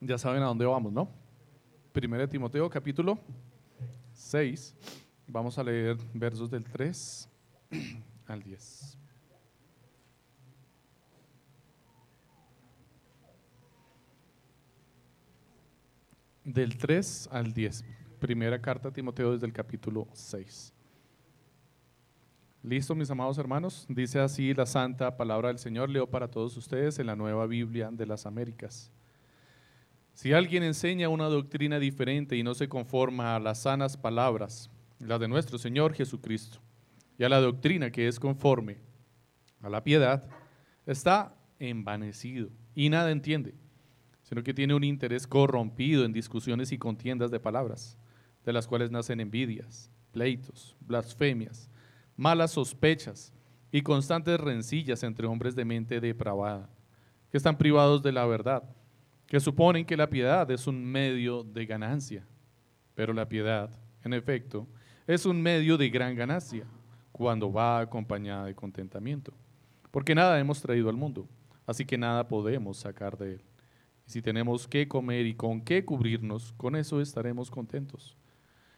Ya saben a dónde vamos, ¿no? Primero de Timoteo, capítulo 6. Vamos a leer versos del 3 al 10. Del 3 al 10. Primera carta a Timoteo desde el capítulo 6. Listo, mis amados hermanos. Dice así la santa palabra del Señor. Leo para todos ustedes en la nueva Biblia de las Américas. Si alguien enseña una doctrina diferente y no se conforma a las sanas palabras, las de nuestro Señor Jesucristo, y a la doctrina que es conforme a la piedad, está envanecido y nada entiende, sino que tiene un interés corrompido en discusiones y contiendas de palabras, de las cuales nacen envidias, pleitos, blasfemias, malas sospechas y constantes rencillas entre hombres de mente depravada, que están privados de la verdad que suponen que la piedad es un medio de ganancia. Pero la piedad, en efecto, es un medio de gran ganancia cuando va acompañada de contentamiento. Porque nada hemos traído al mundo, así que nada podemos sacar de él. Y si tenemos que comer y con qué cubrirnos, con eso estaremos contentos.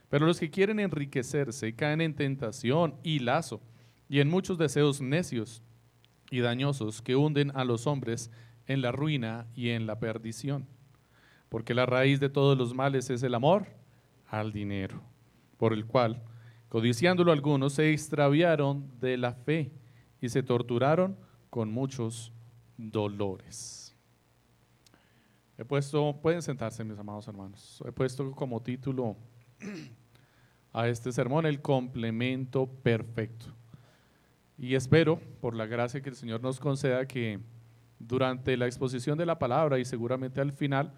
Pero los que quieren enriquecerse caen en tentación y lazo y en muchos deseos necios y dañosos que hunden a los hombres en la ruina y en la perdición. Porque la raíz de todos los males es el amor al dinero, por el cual, codiciándolo algunos, se extraviaron de la fe y se torturaron con muchos dolores. He puesto, pueden sentarse mis amados hermanos, he puesto como título a este sermón el complemento perfecto. Y espero, por la gracia que el Señor nos conceda, que durante la exposición de la palabra y seguramente al final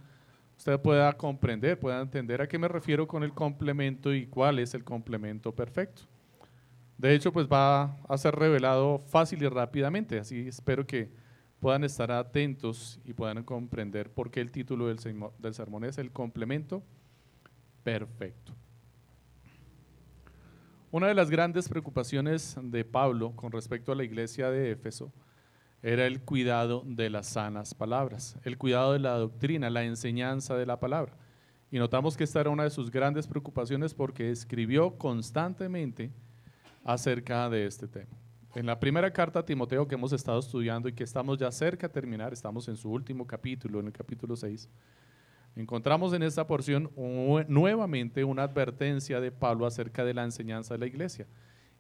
usted pueda comprender, pueda entender a qué me refiero con el complemento y cuál es el complemento perfecto. De hecho, pues va a ser revelado fácil y rápidamente, así espero que puedan estar atentos y puedan comprender por qué el título del, del sermón es el complemento perfecto. Una de las grandes preocupaciones de Pablo con respecto a la iglesia de Éfeso era el cuidado de las sanas palabras, el cuidado de la doctrina, la enseñanza de la palabra. Y notamos que esta era una de sus grandes preocupaciones porque escribió constantemente acerca de este tema. En la primera carta a Timoteo que hemos estado estudiando y que estamos ya cerca de terminar, estamos en su último capítulo, en el capítulo 6, encontramos en esta porción nuevamente una advertencia de Pablo acerca de la enseñanza de la iglesia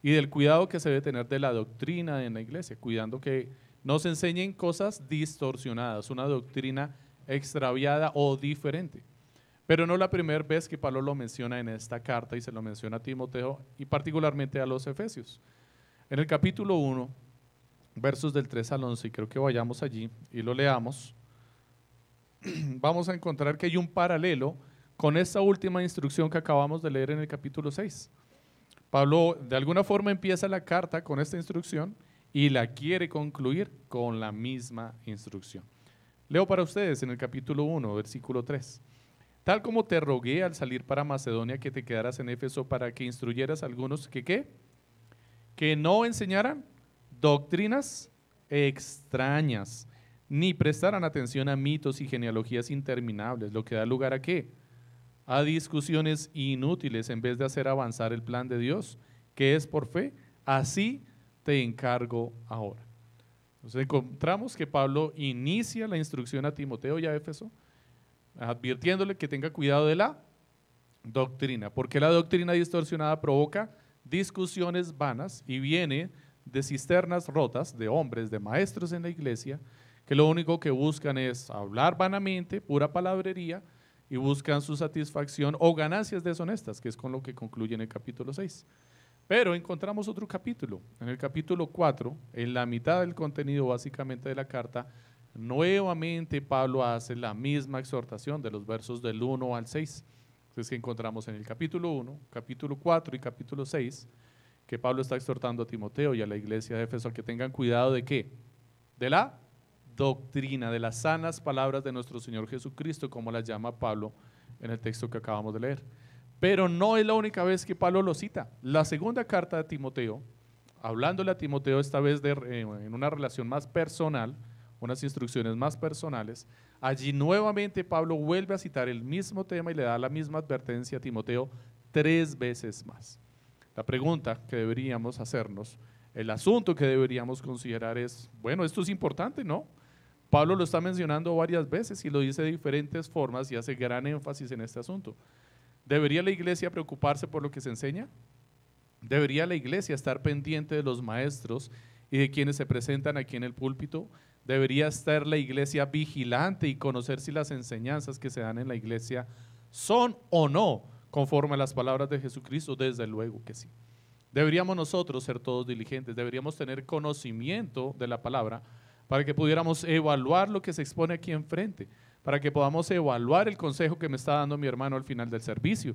y del cuidado que se debe tener de la doctrina en la iglesia, cuidando que nos enseñen cosas distorsionadas, una doctrina extraviada o diferente. Pero no la primera vez que Pablo lo menciona en esta carta y se lo menciona a Timoteo y particularmente a los Efesios. En el capítulo 1, versos del 3 al 11, y creo que vayamos allí y lo leamos, vamos a encontrar que hay un paralelo con esta última instrucción que acabamos de leer en el capítulo 6. Pablo de alguna forma empieza la carta con esta instrucción y la quiere concluir con la misma instrucción. Leo para ustedes en el capítulo 1, versículo 3. Tal como te rogué al salir para Macedonia que te quedaras en Éfeso para que instruyeras a algunos que qué? Que no enseñaran doctrinas extrañas, ni prestaran atención a mitos y genealogías interminables, lo que da lugar a qué? A discusiones inútiles en vez de hacer avanzar el plan de Dios, que es por fe. Así te encargo ahora. Entonces encontramos que Pablo inicia la instrucción a Timoteo y a Éfeso, advirtiéndole que tenga cuidado de la doctrina, porque la doctrina distorsionada provoca discusiones vanas y viene de cisternas rotas de hombres, de maestros en la iglesia, que lo único que buscan es hablar vanamente, pura palabrería, y buscan su satisfacción o ganancias deshonestas, que es con lo que concluye en el capítulo 6. Pero encontramos otro capítulo. En el capítulo 4, en la mitad del contenido básicamente de la carta, nuevamente Pablo hace la misma exhortación de los versos del 1 al 6. Entonces que encontramos en el capítulo 1, capítulo 4 y capítulo 6, que Pablo está exhortando a Timoteo y a la iglesia de Éfeso a que tengan cuidado de qué? De la doctrina, de las sanas palabras de nuestro Señor Jesucristo, como las llama Pablo en el texto que acabamos de leer. Pero no es la única vez que Pablo lo cita. La segunda carta de Timoteo, hablándole a Timoteo esta vez de, eh, en una relación más personal, unas instrucciones más personales, allí nuevamente Pablo vuelve a citar el mismo tema y le da la misma advertencia a Timoteo tres veces más. La pregunta que deberíamos hacernos, el asunto que deberíamos considerar es, bueno, esto es importante, ¿no? Pablo lo está mencionando varias veces y lo dice de diferentes formas y hace gran énfasis en este asunto. ¿Debería la iglesia preocuparse por lo que se enseña? ¿Debería la iglesia estar pendiente de los maestros y de quienes se presentan aquí en el púlpito? ¿Debería estar la iglesia vigilante y conocer si las enseñanzas que se dan en la iglesia son o no conforme a las palabras de Jesucristo? Desde luego que sí. Deberíamos nosotros ser todos diligentes, deberíamos tener conocimiento de la palabra para que pudiéramos evaluar lo que se expone aquí enfrente, para que podamos evaluar el consejo que me está dando mi hermano al final del servicio,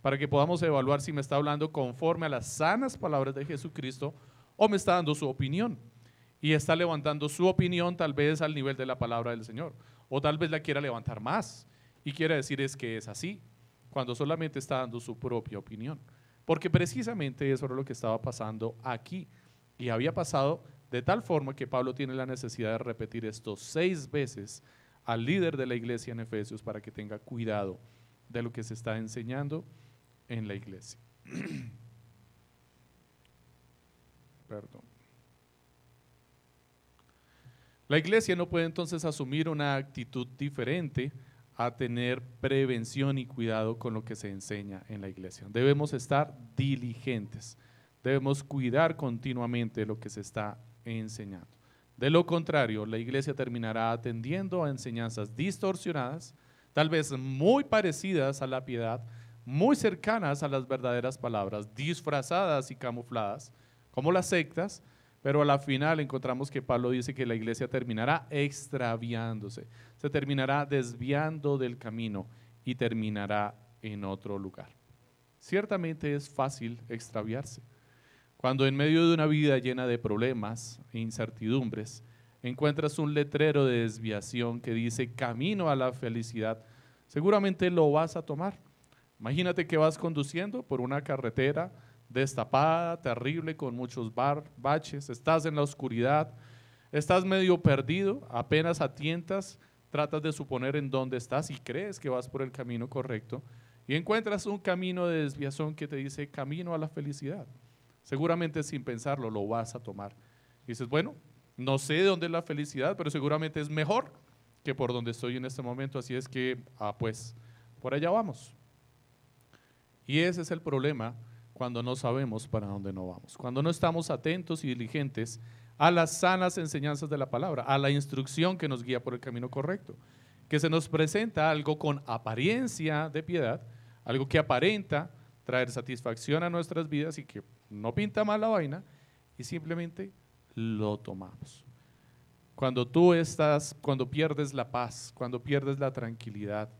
para que podamos evaluar si me está hablando conforme a las sanas palabras de Jesucristo o me está dando su opinión y está levantando su opinión tal vez al nivel de la palabra del Señor, o tal vez la quiera levantar más y quiere decir es que es así, cuando solamente está dando su propia opinión. Porque precisamente eso era lo que estaba pasando aquí y había pasado de tal forma que Pablo tiene la necesidad de repetir esto seis veces al líder de la iglesia en Efesios para que tenga cuidado de lo que se está enseñando en la iglesia. Perdón. La iglesia no puede entonces asumir una actitud diferente a tener prevención y cuidado con lo que se enseña en la iglesia. Debemos estar diligentes, debemos cuidar continuamente lo que se está enseñando. De lo contrario, la iglesia terminará atendiendo a enseñanzas distorsionadas, tal vez muy parecidas a la piedad, muy cercanas a las verdaderas palabras, disfrazadas y camufladas, como las sectas, pero a la final encontramos que Pablo dice que la iglesia terminará extraviándose, se terminará desviando del camino y terminará en otro lugar. Ciertamente es fácil extraviarse. Cuando en medio de una vida llena de problemas e incertidumbres, encuentras un letrero de desviación que dice camino a la felicidad, seguramente lo vas a tomar. Imagínate que vas conduciendo por una carretera destapada, terrible, con muchos bar, baches, estás en la oscuridad, estás medio perdido, apenas atientas, tratas de suponer en dónde estás y crees que vas por el camino correcto y encuentras un camino de desviación que te dice camino a la felicidad. Seguramente sin pensarlo lo vas a tomar. Y dices, bueno, no sé dónde es la felicidad, pero seguramente es mejor que por donde estoy en este momento, así es que, ah, pues, por allá vamos. Y ese es el problema cuando no sabemos para dónde no vamos, cuando no estamos atentos y diligentes a las sanas enseñanzas de la palabra, a la instrucción que nos guía por el camino correcto, que se nos presenta algo con apariencia de piedad, algo que aparenta traer satisfacción a nuestras vidas y que no pinta mal la vaina y simplemente lo tomamos. Cuando tú estás, cuando pierdes la paz, cuando pierdes la tranquilidad,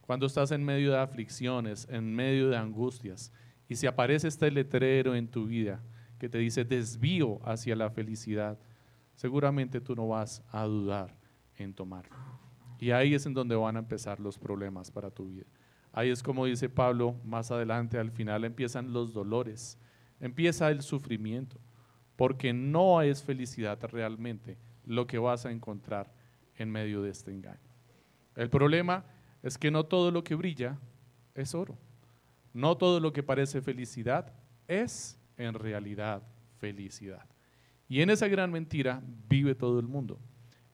cuando estás en medio de aflicciones, en medio de angustias, y si aparece este letrero en tu vida que te dice desvío hacia la felicidad, seguramente tú no vas a dudar en tomarlo. Y ahí es en donde van a empezar los problemas para tu vida. Ahí es como dice Pablo más adelante, al final empiezan los dolores, empieza el sufrimiento, porque no es felicidad realmente lo que vas a encontrar en medio de este engaño. El problema es que no todo lo que brilla es oro. No todo lo que parece felicidad es en realidad felicidad. Y en esa gran mentira vive todo el mundo.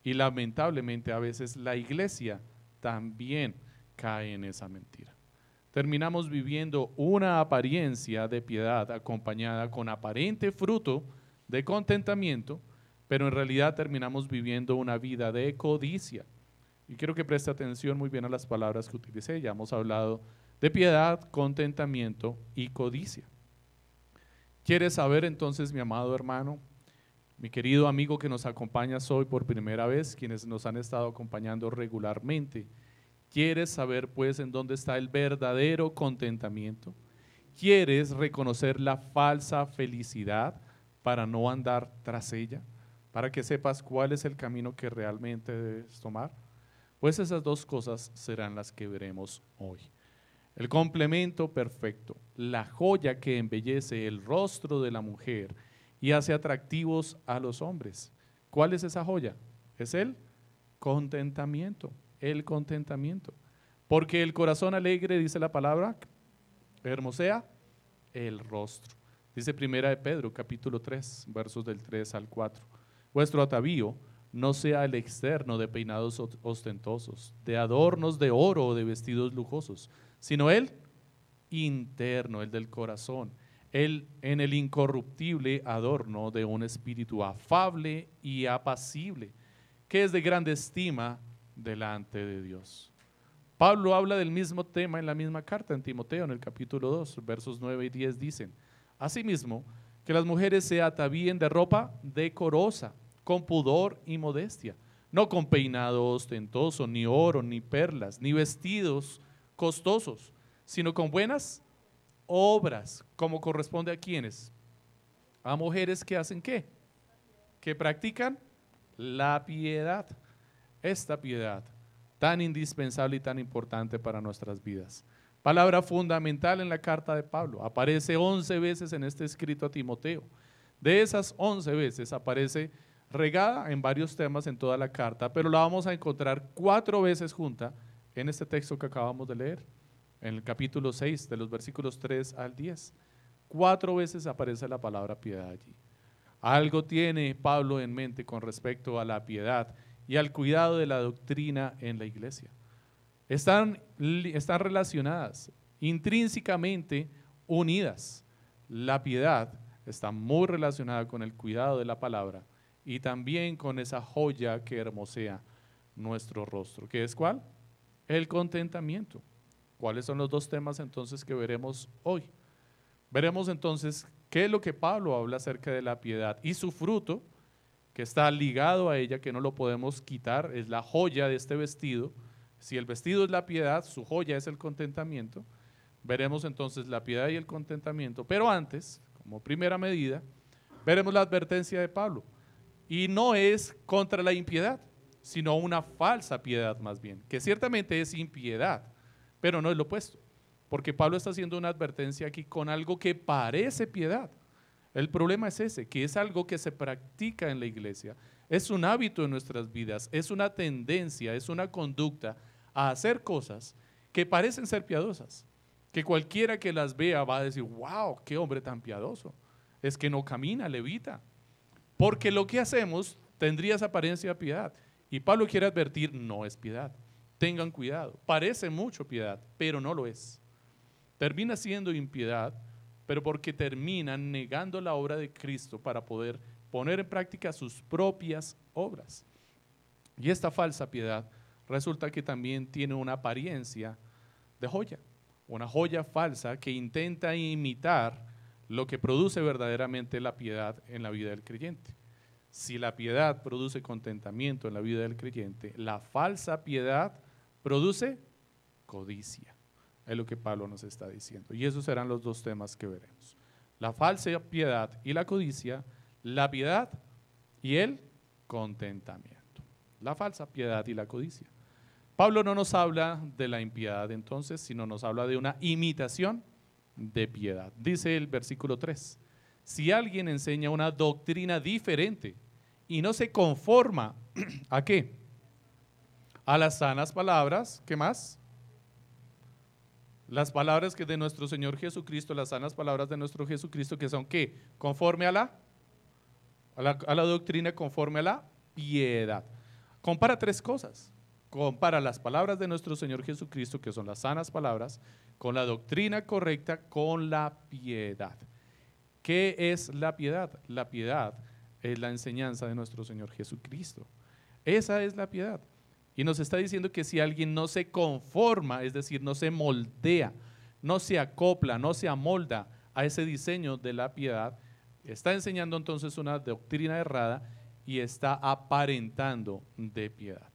Y lamentablemente a veces la iglesia también cae en esa mentira terminamos viviendo una apariencia de piedad acompañada con aparente fruto de contentamiento, pero en realidad terminamos viviendo una vida de codicia. Y quiero que preste atención muy bien a las palabras que utilicé. Ya hemos hablado de piedad, contentamiento y codicia. ¿Quieres saber entonces, mi amado hermano, mi querido amigo que nos acompañas hoy por primera vez, quienes nos han estado acompañando regularmente? ¿Quieres saber pues en dónde está el verdadero contentamiento? ¿Quieres reconocer la falsa felicidad para no andar tras ella? Para que sepas cuál es el camino que realmente debes tomar. Pues esas dos cosas serán las que veremos hoy. El complemento perfecto, la joya que embellece el rostro de la mujer y hace atractivos a los hombres. ¿Cuál es esa joya? Es el contentamiento, el contentamiento. Porque el corazón alegre, dice la palabra, hermosea el rostro. Dice primera de Pedro, capítulo 3, versos del 3 al 4. Vuestro atavío no sea el externo de peinados ostentosos, de adornos de oro o de vestidos lujosos, sino el interno, el del corazón, el en el incorruptible adorno de un espíritu afable y apacible, que es de grande estima delante de Dios. Pablo habla del mismo tema en la misma carta en Timoteo, en el capítulo 2, versos 9 y 10 dicen, Asimismo, que las mujeres se atavíen de ropa decorosa, con pudor y modestia, no con peinado ostentoso, ni oro, ni perlas, ni vestidos costosos, sino con buenas obras, como corresponde a quienes? A mujeres que hacen qué? Que practican la piedad. Esta piedad tan indispensable y tan importante para nuestras vidas. Palabra fundamental en la carta de Pablo. Aparece 11 veces en este escrito a Timoteo. De esas 11 veces aparece regada en varios temas en toda la carta, pero la vamos a encontrar cuatro veces junta en este texto que acabamos de leer en el capítulo 6, de los versículos 3 al 10. Cuatro veces aparece la palabra piedad allí. Algo tiene Pablo en mente con respecto a la piedad y al cuidado de la doctrina en la iglesia. Están, están relacionadas, intrínsecamente unidas. La piedad está muy relacionada con el cuidado de la palabra y también con esa joya que hermosea nuestro rostro. ¿Qué es cuál? El contentamiento. ¿Cuáles son los dos temas entonces que veremos hoy? Veremos entonces qué es lo que Pablo habla acerca de la piedad y su fruto, que está ligado a ella, que no lo podemos quitar, es la joya de este vestido. Si el vestido es la piedad, su joya es el contentamiento. Veremos entonces la piedad y el contentamiento. Pero antes, como primera medida, veremos la advertencia de Pablo. Y no es contra la impiedad, sino una falsa piedad más bien, que ciertamente es impiedad pero no es lo opuesto, porque Pablo está haciendo una advertencia aquí con algo que parece piedad. El problema es ese, que es algo que se practica en la iglesia, es un hábito en nuestras vidas, es una tendencia, es una conducta a hacer cosas que parecen ser piadosas, que cualquiera que las vea va a decir, wow, qué hombre tan piadoso, es que no camina, levita, porque lo que hacemos tendría esa apariencia de piedad. Y Pablo quiere advertir, no es piedad. Tengan cuidado. Parece mucho piedad, pero no lo es. Termina siendo impiedad, pero porque terminan negando la obra de Cristo para poder poner en práctica sus propias obras. Y esta falsa piedad resulta que también tiene una apariencia de joya, una joya falsa que intenta imitar lo que produce verdaderamente la piedad en la vida del creyente. Si la piedad produce contentamiento en la vida del creyente, la falsa piedad produce codicia. Es lo que Pablo nos está diciendo. Y esos serán los dos temas que veremos. La falsa piedad y la codicia, la piedad y el contentamiento. La falsa piedad y la codicia. Pablo no nos habla de la impiedad entonces, sino nos habla de una imitación de piedad. Dice el versículo 3, si alguien enseña una doctrina diferente y no se conforma a qué? a las sanas palabras, ¿qué más? Las palabras que de nuestro Señor Jesucristo, las sanas palabras de nuestro Jesucristo, que son qué? Conforme a la, a la, a la doctrina, conforme a la piedad. Compara tres cosas. Compara las palabras de nuestro Señor Jesucristo, que son las sanas palabras, con la doctrina correcta, con la piedad. ¿Qué es la piedad? La piedad es la enseñanza de nuestro Señor Jesucristo. Esa es la piedad. Y nos está diciendo que si alguien no se conforma, es decir, no se moldea, no se acopla, no se amolda a ese diseño de la piedad, está enseñando entonces una doctrina errada y está aparentando de piedad.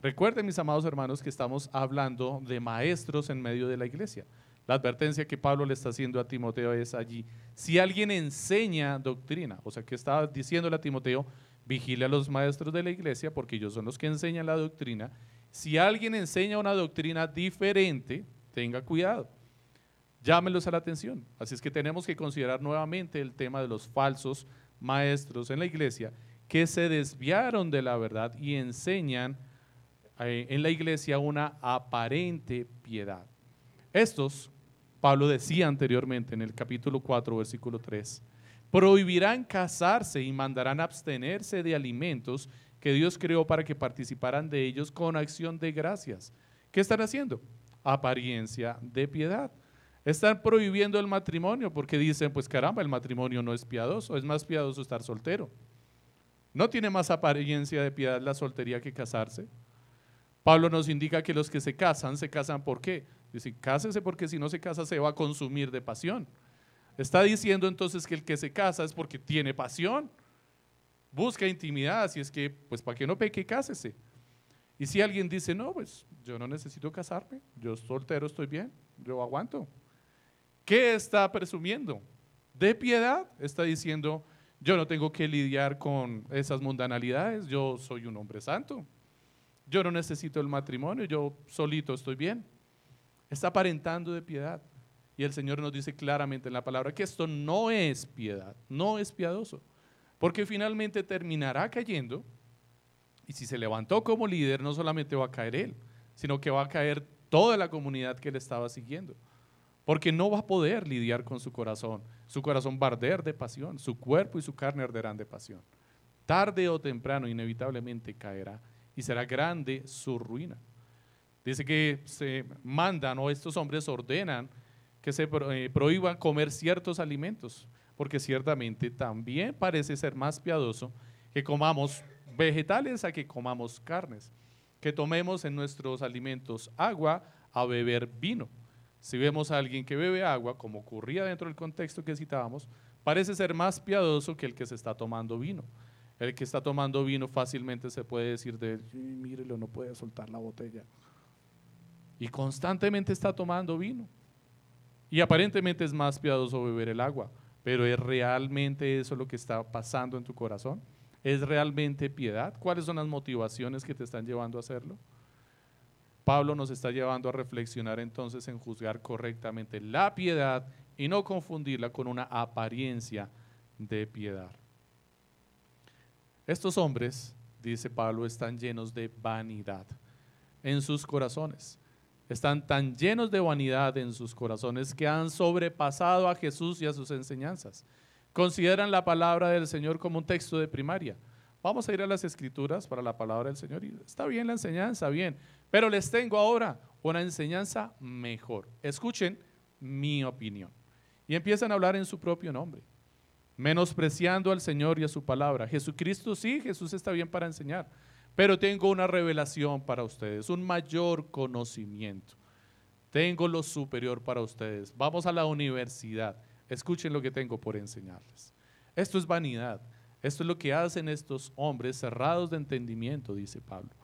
Recuerden, mis amados hermanos, que estamos hablando de maestros en medio de la iglesia. La advertencia que Pablo le está haciendo a Timoteo es allí. Si alguien enseña doctrina, o sea, que está diciéndole a Timoteo, vigile a los maestros de la iglesia porque ellos son los que enseñan la doctrina. Si alguien enseña una doctrina diferente, tenga cuidado. Llámelos a la atención. Así es que tenemos que considerar nuevamente el tema de los falsos maestros en la iglesia que se desviaron de la verdad y enseñan eh, en la iglesia una aparente piedad. Estos, Pablo decía anteriormente en el capítulo 4, versículo 3, prohibirán casarse y mandarán abstenerse de alimentos que Dios creó para que participaran de ellos con acción de gracias. ¿Qué están haciendo? Apariencia de piedad. Están prohibiendo el matrimonio porque dicen, pues caramba, el matrimonio no es piadoso, es más piadoso estar soltero. No tiene más apariencia de piedad la soltería que casarse. Pablo nos indica que los que se casan, se casan ¿por qué? Dice, cásese porque si no se casa se va a consumir de pasión. Está diciendo entonces que el que se casa es porque tiene pasión. Busca intimidad, si es que, pues para que no peque, cásese. Y si alguien dice, no, pues yo no necesito casarme, yo soltero estoy bien, yo aguanto. ¿Qué está presumiendo? De piedad está diciendo, yo no tengo que lidiar con esas mundanalidades, yo soy un hombre santo, yo no necesito el matrimonio, yo solito estoy bien. Está aparentando de piedad. Y el Señor nos dice claramente en la palabra que esto no es piedad, no es piadoso, porque finalmente terminará cayendo y si se levantó como líder, no solamente va a caer él, sino que va a caer toda la comunidad que le estaba siguiendo porque no va a poder lidiar con su corazón. Su corazón va a arder de pasión, su cuerpo y su carne arderán de pasión. Tarde o temprano, inevitablemente caerá y será grande su ruina. Dice que se mandan o estos hombres ordenan que se eh, prohíban comer ciertos alimentos, porque ciertamente también parece ser más piadoso que comamos vegetales a que comamos carnes, que tomemos en nuestros alimentos agua a beber vino. Si vemos a alguien que bebe agua, como ocurría dentro del contexto que citábamos, parece ser más piadoso que el que se está tomando vino. El que está tomando vino fácilmente se puede decir de él, mírelo, no puede soltar la botella. Y constantemente está tomando vino. Y aparentemente es más piadoso beber el agua, pero ¿es realmente eso lo que está pasando en tu corazón? ¿Es realmente piedad? ¿Cuáles son las motivaciones que te están llevando a hacerlo? Pablo nos está llevando a reflexionar entonces en juzgar correctamente la piedad y no confundirla con una apariencia de piedad. Estos hombres, dice Pablo, están llenos de vanidad en sus corazones. Están tan llenos de vanidad en sus corazones que han sobrepasado a Jesús y a sus enseñanzas. Consideran la palabra del Señor como un texto de primaria. Vamos a ir a las escrituras para la palabra del Señor. Está bien la enseñanza, bien, pero les tengo ahora una enseñanza mejor. Escuchen mi opinión. Y empiezan a hablar en su propio nombre, menospreciando al Señor y a su palabra. Jesucristo sí, Jesús está bien para enseñar, pero tengo una revelación para ustedes, un mayor conocimiento. Tengo lo superior para ustedes. Vamos a la universidad. Escuchen lo que tengo por enseñarles. Esto es vanidad. Esto es lo que hacen estos hombres cerrados de entendimiento, dice Pablo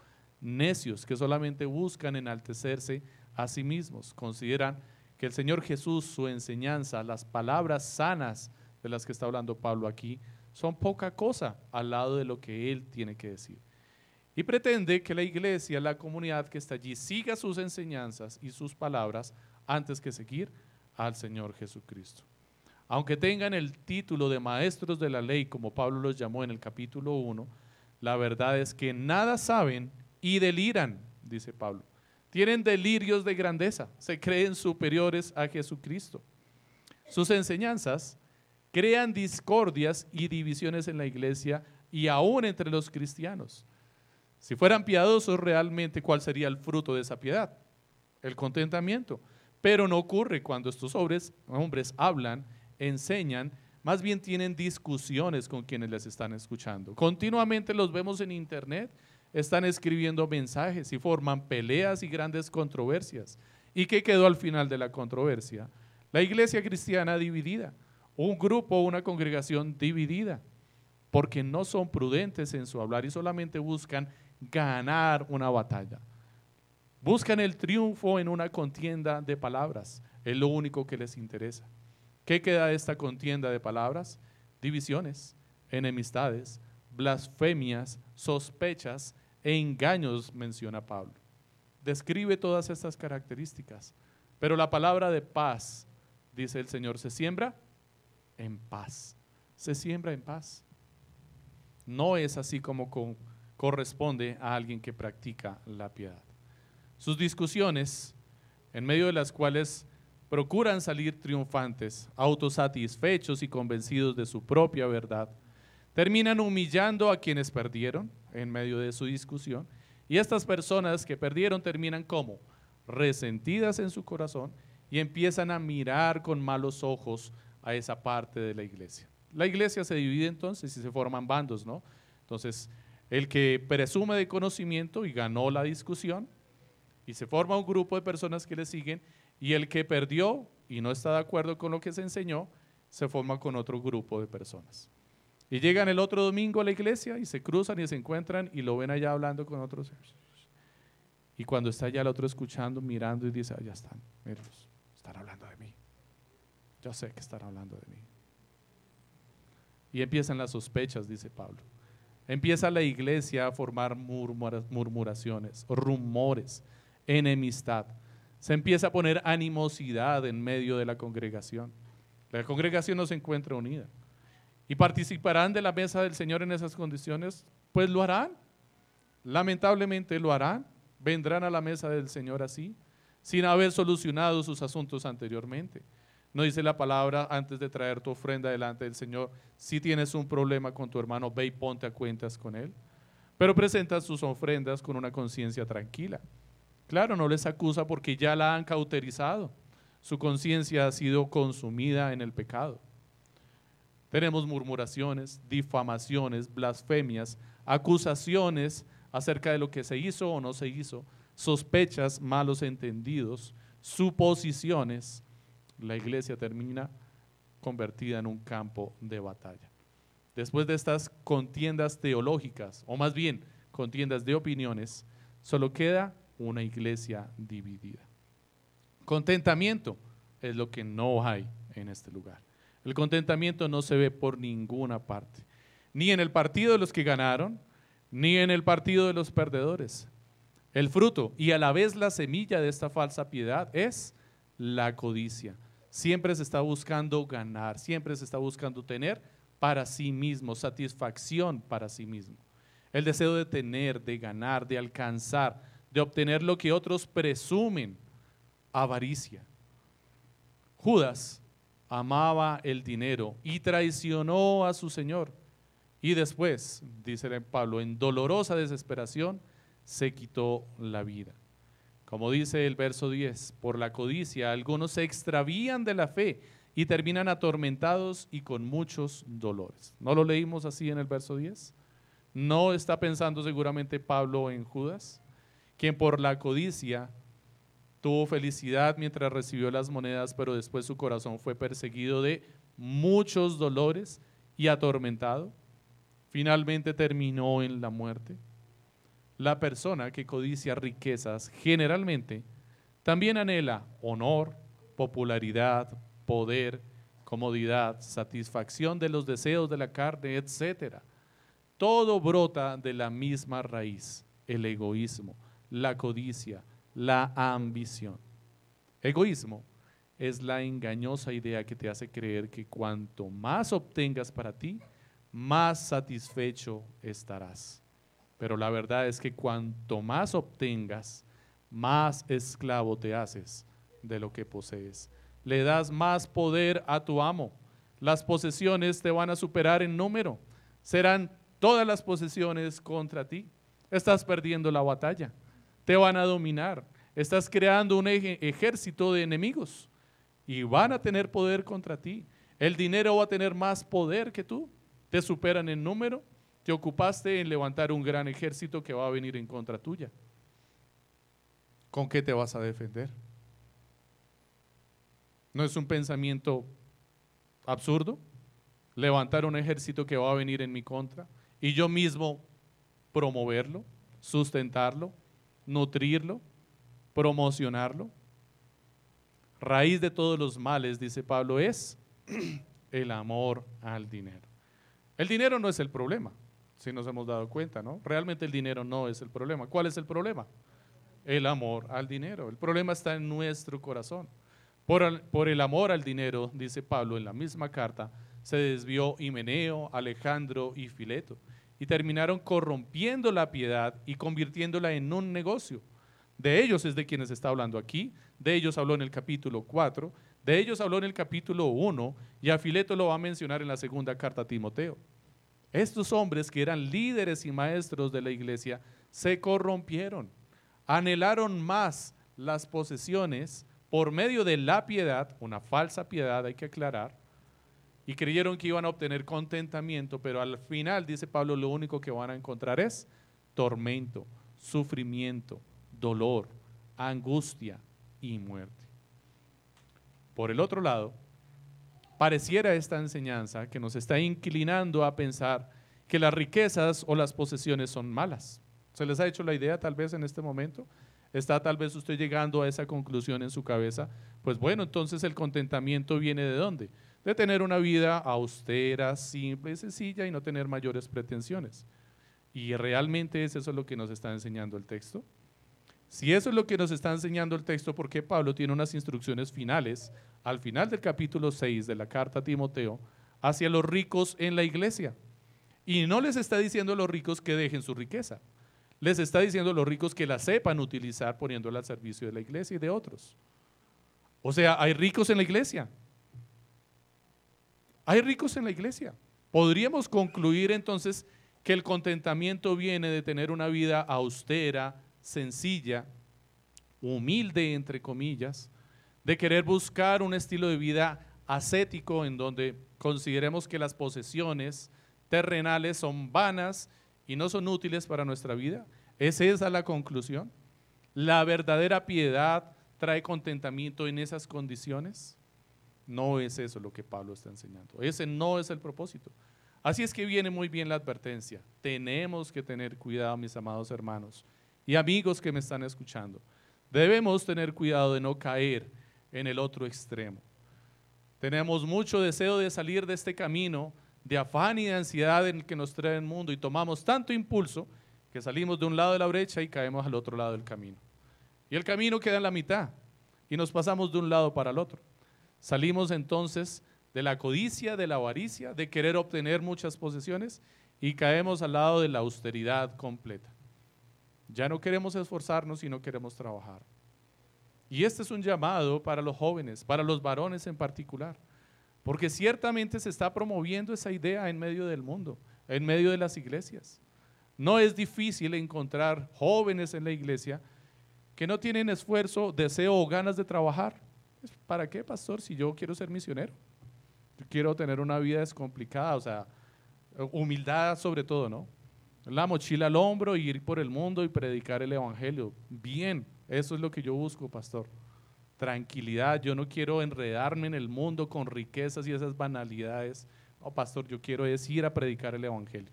necios que solamente buscan enaltecerse a sí mismos. Consideran que el Señor Jesús, su enseñanza, las palabras sanas de las que está hablando Pablo aquí, son poca cosa al lado de lo que Él tiene que decir. Y pretende que la iglesia, la comunidad que está allí, siga sus enseñanzas y sus palabras antes que seguir al Señor Jesucristo. Aunque tengan el título de maestros de la ley, como Pablo los llamó en el capítulo 1, la verdad es que nada saben y deliran, dice Pablo. Tienen delirios de grandeza, se creen superiores a Jesucristo. Sus enseñanzas crean discordias y divisiones en la iglesia y aún entre los cristianos. Si fueran piadosos realmente, ¿cuál sería el fruto de esa piedad? El contentamiento. Pero no ocurre cuando estos hombres, hablan, enseñan, más bien tienen discusiones con quienes les están escuchando. Continuamente los vemos en internet están escribiendo mensajes y forman peleas y grandes controversias. ¿Y qué quedó al final de la controversia? La iglesia cristiana dividida, un grupo, una congregación dividida, porque no son prudentes en su hablar y solamente buscan ganar una batalla. Buscan el triunfo en una contienda de palabras, es lo único que les interesa. ¿Qué queda de esta contienda de palabras? Divisiones, enemistades, blasfemias, sospechas e engaños, menciona Pablo. Describe todas estas características. Pero la palabra de paz, dice el Señor, se siembra en paz. Se siembra en paz. No es así como corresponde a alguien que practica la piedad. Sus discusiones, en medio de las cuales procuran salir triunfantes, autosatisfechos y convencidos de su propia verdad, terminan humillando a quienes perdieron en medio de su discusión y estas personas que perdieron terminan como resentidas en su corazón y empiezan a mirar con malos ojos a esa parte de la iglesia. La iglesia se divide entonces y se forman bandos, ¿no? Entonces, el que presume de conocimiento y ganó la discusión, y se forma un grupo de personas que le siguen, y el que perdió y no está de acuerdo con lo que se enseñó, se forma con otro grupo de personas. Y llegan el otro domingo a la iglesia y se cruzan y se encuentran y lo ven allá hablando con otros. Y cuando está allá el otro escuchando, mirando y dice, allá están, míralos, están hablando de mí. Yo sé que están hablando de mí. Y empiezan las sospechas, dice Pablo. Empieza la iglesia a formar murmuraciones, rumores, enemistad. Se empieza a poner animosidad en medio de la congregación. La congregación no se encuentra unida y participarán de la mesa del Señor en esas condiciones, pues lo harán. Lamentablemente lo harán. Vendrán a la mesa del Señor así, sin haber solucionado sus asuntos anteriormente. No dice la palabra antes de traer tu ofrenda delante del Señor, si tienes un problema con tu hermano, ve y ponte a cuentas con él. Pero presenta sus ofrendas con una conciencia tranquila. Claro, no les acusa porque ya la han cauterizado. Su conciencia ha sido consumida en el pecado. Tenemos murmuraciones, difamaciones, blasfemias, acusaciones acerca de lo que se hizo o no se hizo, sospechas, malos entendidos, suposiciones. La iglesia termina convertida en un campo de batalla. Después de estas contiendas teológicas, o más bien contiendas de opiniones, solo queda una iglesia dividida. Contentamiento es lo que no hay en este lugar. El contentamiento no se ve por ninguna parte, ni en el partido de los que ganaron, ni en el partido de los perdedores. El fruto y a la vez la semilla de esta falsa piedad es la codicia. Siempre se está buscando ganar, siempre se está buscando tener para sí mismo, satisfacción para sí mismo. El deseo de tener, de ganar, de alcanzar, de obtener lo que otros presumen, avaricia. Judas amaba el dinero y traicionó a su Señor. Y después, dice Pablo, en dolorosa desesperación, se quitó la vida. Como dice el verso 10, por la codicia algunos se extravían de la fe y terminan atormentados y con muchos dolores. ¿No lo leímos así en el verso 10? ¿No está pensando seguramente Pablo en Judas, quien por la codicia Tuvo felicidad mientras recibió las monedas, pero después su corazón fue perseguido de muchos dolores y atormentado. Finalmente terminó en la muerte. La persona que codicia riquezas generalmente también anhela honor, popularidad, poder, comodidad, satisfacción de los deseos de la carne, etc. Todo brota de la misma raíz, el egoísmo, la codicia, la ambición. Egoísmo es la engañosa idea que te hace creer que cuanto más obtengas para ti, más satisfecho estarás. Pero la verdad es que cuanto más obtengas, más esclavo te haces de lo que posees. Le das más poder a tu amo. Las posesiones te van a superar en número. Serán todas las posesiones contra ti. Estás perdiendo la batalla te van a dominar. Estás creando un ejército de enemigos y van a tener poder contra ti. El dinero va a tener más poder que tú. Te superan en número. Te ocupaste en levantar un gran ejército que va a venir en contra tuya. ¿Con qué te vas a defender? ¿No es un pensamiento absurdo? Levantar un ejército que va a venir en mi contra y yo mismo promoverlo, sustentarlo, nutrirlo, promocionarlo. Raíz de todos los males, dice Pablo, es el amor al dinero. El dinero no es el problema, si nos hemos dado cuenta, ¿no? Realmente el dinero no es el problema. ¿Cuál es el problema? El amor al dinero. El problema está en nuestro corazón. Por, el amor al dinero, dice Pablo en la misma carta, se desvió Himeneo, Alejandro y Fileto y terminaron corrompiendo la piedad y convirtiéndola en un negocio. De ellos es de quienes está hablando aquí, de ellos habló en el capítulo 4, de ellos habló en el capítulo 1 y a Fileto lo va a mencionar en la segunda carta a Timoteo. Estos hombres que eran líderes y maestros de la iglesia se corrompieron, anhelaron más las posesiones por medio de la piedad, una falsa piedad hay que aclarar, y creyeron que iban a obtener contentamiento, pero al final, dice Pablo, lo único que van a encontrar es tormento, sufrimiento, dolor, angustia y muerte. Por el otro lado, pareciera esta enseñanza que nos está inclinando a pensar que las riquezas o las posesiones son malas. ¿Se les ha hecho la idea tal vez en este momento? ¿Está tal vez usted llegando a esa conclusión en su cabeza? Pues bueno, entonces el contentamiento viene de dónde? De tener una vida austera, simple y sencilla y no tener mayores pretensiones. ¿Y realmente es eso lo que nos está enseñando el texto? Si eso es lo que nos está enseñando el texto, ¿por qué Pablo tiene unas instrucciones finales al final del capítulo 6 de la carta a Timoteo hacia los ricos en la iglesia? Y no les está diciendo a los ricos que dejen su riqueza. Les está diciendo a los ricos que la sepan utilizar poniéndola al servicio de la iglesia y de otros. O sea, hay ricos en la iglesia. Hay ricos en la iglesia. Podríamos concluir entonces que el contentamiento viene de tener una vida austera, sencilla, humilde, entre comillas, de querer buscar un estilo de vida ascético en donde consideremos que las posesiones terrenales son vanas y no son útiles para nuestra vida. ¿Es esa la conclusión? ¿La verdadera piedad trae contentamiento en esas condiciones? No es eso lo que Pablo está enseñando. Ese no es el propósito. Así es que viene muy bien la advertencia. Tenemos que tener cuidado, mis amados hermanos y amigos que me están escuchando, debemos tener cuidado de no caer en el otro extremo. Tenemos mucho deseo de salir de este camino de afán y de ansiedad en el que nos trae el mundo y tomamos tanto impulso que salimos de un lado de la brecha y caemos al otro lado del camino. Y el camino queda en la mitad y nos pasamos de un lado para el otro. Salimos entonces de la codicia, de la avaricia, de querer obtener muchas posesiones y caemos al lado de la austeridad completa. Ya no queremos esforzarnos y no queremos trabajar. Y este es un llamado para los jóvenes, para los varones en particular, porque ciertamente se está promoviendo esa idea en medio del mundo, en medio de las iglesias. No es difícil encontrar jóvenes en la iglesia que no tienen esfuerzo, deseo o ganas de trabajar. ¿Para qué, pastor, si yo quiero ser misionero? Quiero tener una vida descomplicada, o sea, humildad sobre todo, ¿no? La mochila al hombro y ir por el mundo y predicar el Evangelio. Bien, eso es lo que yo busco, pastor. Tranquilidad, yo no quiero enredarme en el mundo con riquezas y esas banalidades. No, pastor, yo quiero es ir a predicar el Evangelio.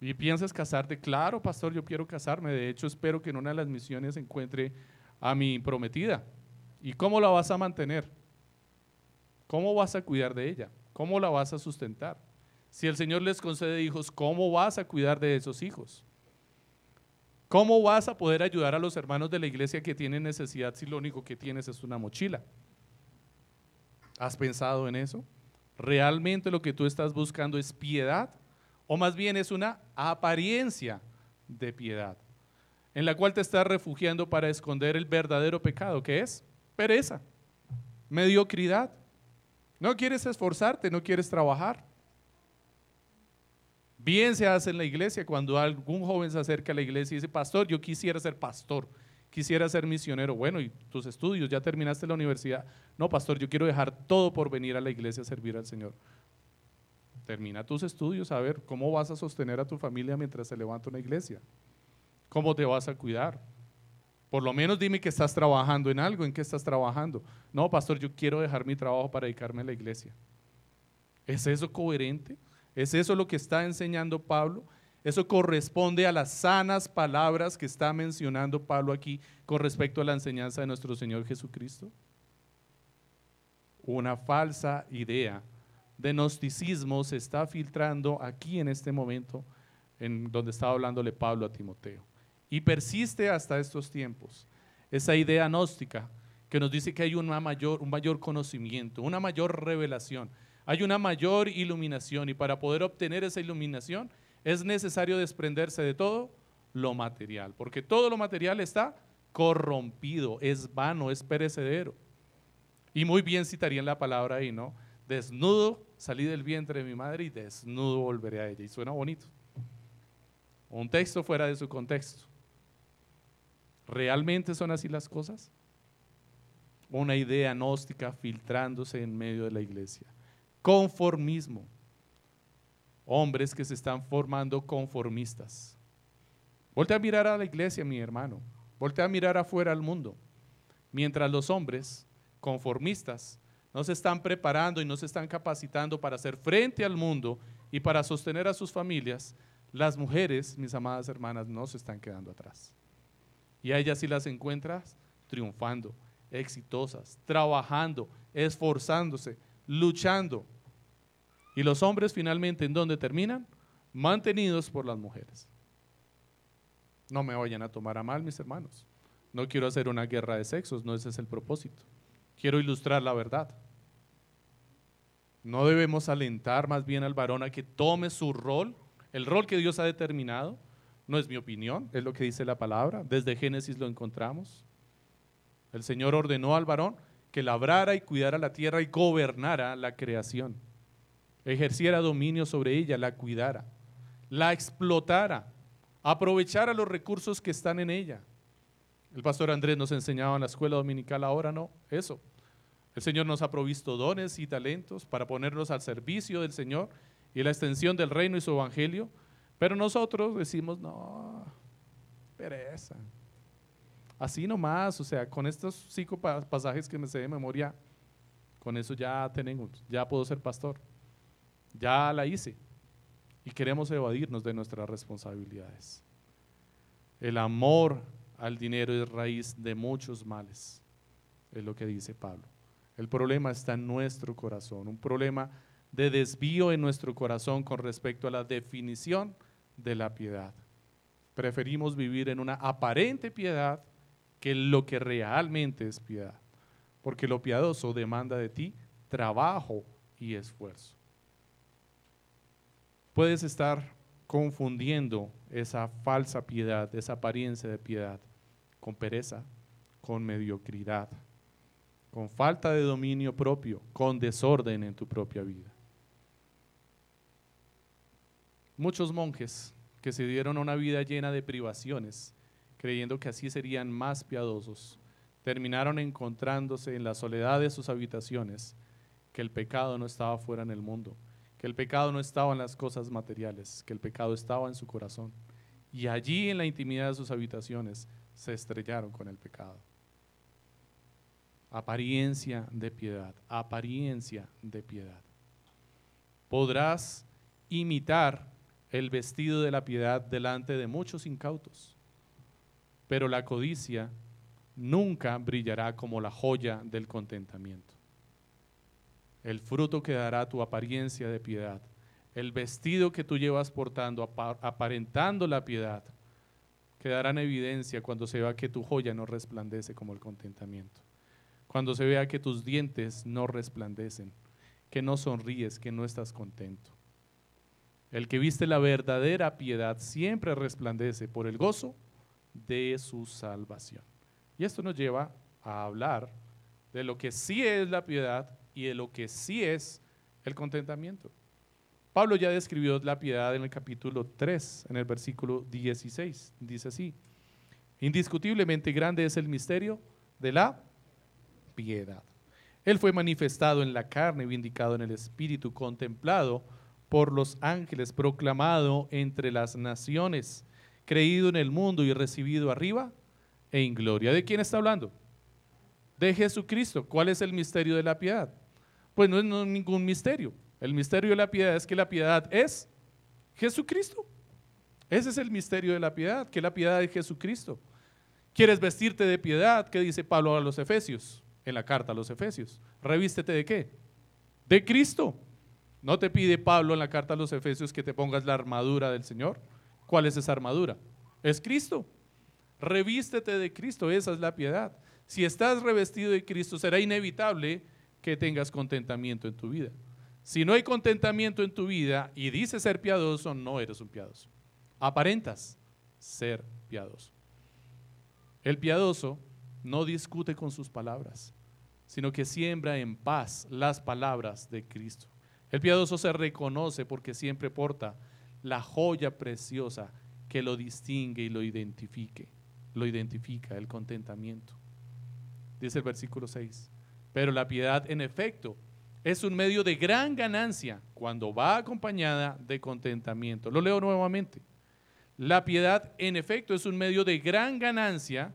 ¿Y piensas casarte? Claro, pastor, yo quiero casarme. De hecho, espero que en una de las misiones encuentre a mi prometida. ¿Y cómo la vas a mantener? ¿Cómo vas a cuidar de ella? ¿Cómo la vas a sustentar? Si el Señor les concede hijos, ¿cómo vas a cuidar de esos hijos? ¿Cómo vas a poder ayudar a los hermanos de la iglesia que tienen necesidad si lo único que tienes es una mochila? ¿Has pensado en eso? ¿Realmente lo que tú estás buscando es piedad? ¿O más bien es una apariencia de piedad? En la cual te estás refugiando para esconder el verdadero pecado, que es pereza, mediocridad. No quieres esforzarte, no quieres trabajar. Bien se hace en la iglesia cuando algún joven se acerca a la iglesia y dice, pastor, yo quisiera ser pastor, quisiera ser misionero. Bueno, ¿y tus estudios? ¿Ya terminaste la universidad? No, pastor, yo quiero dejar todo por venir a la iglesia a servir al Señor. Termina tus estudios, a ver cómo vas a sostener a tu familia mientras se levanta una iglesia. ¿Cómo te vas a cuidar? Por lo menos dime que estás trabajando en algo, en qué estás trabajando. No, pastor, yo quiero dejar mi trabajo para dedicarme a la iglesia. ¿Es eso coherente? ¿Es eso lo que está enseñando Pablo? Eso corresponde a las sanas palabras que está mencionando Pablo aquí con respecto a la enseñanza de nuestro Señor Jesucristo. Una falsa idea de gnosticismo se está filtrando aquí en este momento, en donde estaba hablándole Pablo a Timoteo. Y persiste hasta estos tiempos. Esa idea gnóstica que nos dice que hay una mayor, un mayor conocimiento, una mayor revelación, Hay una mayor iluminación y para poder obtener esa iluminación es necesario desprenderse de todo lo material, porque todo lo material está corrompido, es vano, es perecedero. Y muy bien citarían la palabra ahí, ¿no? Desnudo salí del vientre de mi madre y desnudo volveré a ella. Y suena bonito. Un texto fuera de su contexto. ¿Realmente son así las cosas? Una idea gnóstica filtrándose en medio de la iglesia. Conformismo. Hombres que se están formando conformistas. Voltea a mirar a la iglesia, mi hermano. Voltea a mirar afuera al mundo. Mientras los hombres conformistas no se están preparando y no se están capacitando para hacer frente al mundo y para sostener a sus familias, las mujeres, mis amadas hermanas, no se están quedando atrás. Y a ellas sí las encuentras triunfando, exitosas, trabajando, esforzándose, luchando. Y los hombres finalmente, ¿en dónde terminan? Mantenidos por las mujeres. No me vayan a tomar a mal, mis hermanos. No quiero hacer una guerra de sexos, no ese es el propósito. Quiero ilustrar la verdad. No debemos alentar más bien al varón a que tome su rol, el rol que Dios ha determinado. No es mi opinión, es lo que dice la palabra. Desde Génesis lo encontramos. El Señor ordenó al varón que labrara y cuidara la tierra y gobernara la creación. Ejerciera dominio sobre ella, la cuidara, la explotara, aprovechara los recursos que están en ella. El pastor Andrés nos enseñaba en la escuela dominical, ahora no, eso. El Señor nos ha provisto dones y talentos para ponerlos al servicio del Señor y la extensión del reino y su evangelio, pero nosotros decimos, no, pereza. Así nomás, o sea, con estos cinco pasajes que me sé de memoria, con eso ya tenemos, ya puedo ser pastor, ya la hice y queremos evadirnos de nuestras responsabilidades. El amor al dinero es raíz de muchos males, es lo que dice Pablo. El problema está en nuestro corazón, un problema de desvío en nuestro corazón con respecto a la definición de la piedad. Preferimos vivir en una aparente piedad que lo que realmente es piedad, porque lo piadoso demanda de ti trabajo y esfuerzo. Puedes estar confundiendo esa falsa piedad, esa apariencia de piedad, con pereza, con mediocridad, con falta de dominio propio, con desorden en tu propia vida. Muchos monjes que se dieron una vida llena de privaciones, creyendo que así serían más piadosos, terminaron encontrándose en la soledad de sus habitaciones que el pecado no estaba fuera en el mundo, que el pecado no estaba en las cosas materiales, que el pecado estaba en su corazón. Y allí en la intimidad de sus habitaciones se estrellaron con el pecado. Apariencia de piedad, apariencia de piedad. Podrás imitar el vestido de la piedad delante de muchos incautos, pero la codicia nunca brillará como la joya del contentamiento. El fruto que dará tu apariencia de piedad, el vestido que tú llevas portando, aparentando la piedad, quedará en evidencia cuando se vea que tu joya no resplandece como el contentamiento. Cuando se vea que tus dientes no resplandecen, que no sonríes, que no estás contento. El que viste la verdadera piedad siempre resplandece por el gozo de su salvación. Y esto nos lleva a hablar de lo que sí es la piedad y de lo que sí es el contentamiento. Pablo ya describió la piedad en el capítulo 3, en el versículo 16. Dice así, indiscutiblemente grande es el misterio de la piedad. Él fue manifestado en la carne, vindicado en el espíritu, contemplado por los ángeles, proclamado entre las naciones, creído en el mundo y recibido arriba en gloria. ¿De quién está hablando? De Jesucristo. ¿Cuál es el misterio de la piedad? Pues no es ningún misterio. El misterio de la piedad es que la piedad es Jesucristo. Ese es el misterio de la piedad, que la piedad es Jesucristo. ¿Quieres vestirte de piedad? ¿Qué dice Pablo a los Efesios? En la carta a los Efesios. ¿Revístete de qué? De Cristo. ¿No te pide Pablo en la carta a los Efesios que te pongas la armadura del Señor? ¿Cuál es esa armadura? Es Cristo. Revístete de Cristo, esa es la piedad. Si estás revestido de Cristo, será inevitable que tengas contentamiento en tu vida Si no hay contentamiento en tu vida y dices ser piadoso, no eres un piadoso. Aparentas ser piadoso. El piadoso no discute con sus palabras, sino que siembra en paz las palabras de Cristo. El piadoso se reconoce porque siempre porta la joya preciosa que lo distingue y lo identifique, lo identifica el contentamiento. Dice el versículo 6. Pero la piedad en efecto es un medio de gran ganancia cuando va acompañada de contentamiento. Lo leo nuevamente. La piedad, en efecto, es un medio de gran ganancia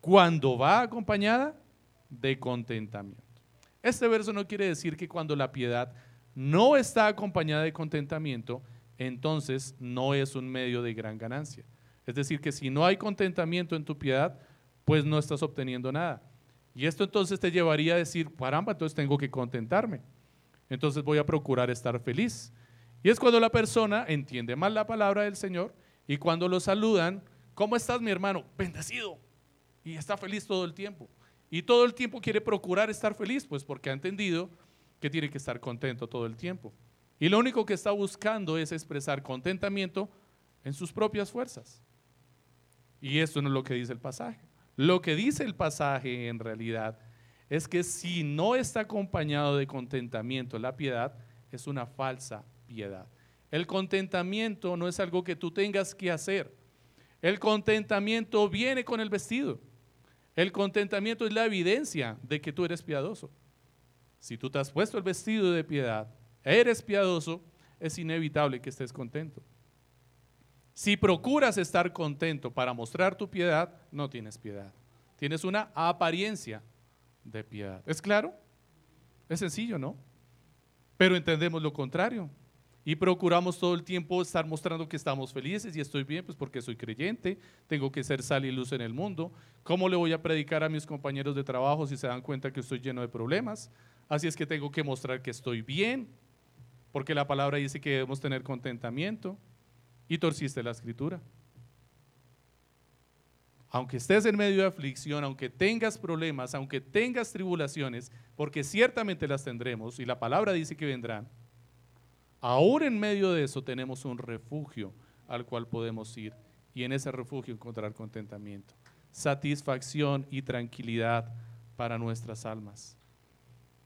cuando va acompañada de contentamiento. Este verso no quiere decir que cuando la piedad no está acompañada de contentamiento, entonces no es un medio de gran ganancia. Es decir, que si no hay contentamiento en tu piedad, pues no estás obteniendo nada. Y esto entonces te llevaría a decir, caramba, entonces tengo que contentarme. Entonces voy a procurar estar feliz. Y es cuando la persona entiende mal la palabra del Señor y cuando lo saludan, ¿cómo estás mi hermano? Bendecido. Y está feliz todo el tiempo. Y todo el tiempo quiere procurar estar feliz, pues porque ha entendido que tiene que estar contento todo el tiempo. Y lo único que está buscando es expresar contentamiento en sus propias fuerzas. Y esto no es lo que dice el pasaje. Lo que dice el pasaje en realidad es que si no está acompañado de contentamiento, la piedad es una falsa piedad. El contentamiento no es algo que tú tengas que hacer. El contentamiento viene con el vestido. El contentamiento es la evidencia de que tú eres piadoso. Si tú te has puesto el vestido de piedad, eres piadoso, es inevitable que estés contento. Si procuras estar contento para mostrar tu piedad, no tienes piedad. Tienes una apariencia de piedad. ¿Es claro? Es sencillo, ¿no? Pero entendemos lo contrario. Y procuramos todo el tiempo estar mostrando que estamos felices y estoy bien, pues porque soy creyente, tengo que ser sal y luz en el mundo. ¿Cómo le voy a predicar a mis compañeros de trabajo si se dan cuenta que estoy lleno de problemas? Así es que tengo que mostrar que estoy bien, porque la palabra dice que debemos tener contentamiento y torciste la escritura. Aunque estés en medio de aflicción, aunque tengas problemas, aunque tengas tribulaciones, porque ciertamente las tendremos y la palabra dice que vendrán, ahora en medio de eso tenemos un refugio al cual podemos ir y en ese refugio encontrar contentamiento, satisfacción y tranquilidad para nuestras almas.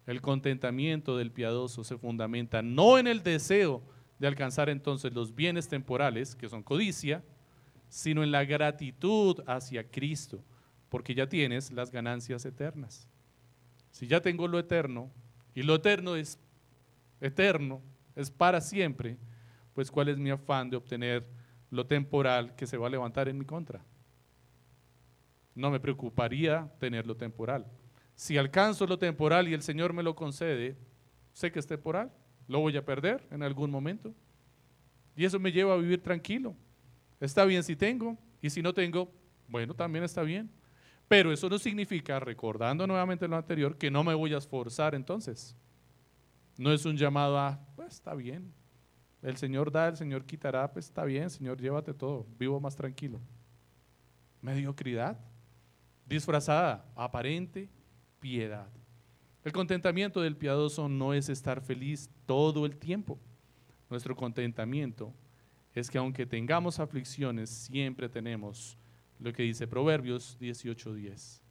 El contentamiento del piadoso se fundamenta no en el deseo de alcanzar entonces los bienes temporales, que son codicia, sino en la gratitud hacia Cristo, porque ya tienes las ganancias eternas. Si ya tengo lo eterno, y lo eterno es eterno, es para siempre, pues cuál es mi afán de obtener lo temporal que se va a levantar en mi contra. No me preocuparía tener lo temporal. Si alcanzo lo temporal y el Señor me lo concede, sé que es temporal lo voy a perder en algún momento. Y eso me lleva a vivir tranquilo. Está bien si tengo, y si no tengo, bueno, también está bien. Pero eso no significa, recordando nuevamente lo anterior, que no me voy a esforzar entonces. No es un llamado a, pues está bien. El Señor da, el Señor quitará, pues está bien, Señor, llévate todo, vivo más tranquilo. Mediocridad, disfrazada, aparente piedad. El contentamiento del piadoso no es estar feliz todo el tiempo. Nuestro contentamiento es que aunque tengamos aflicciones, siempre tenemos lo que dice Proverbios 18:10.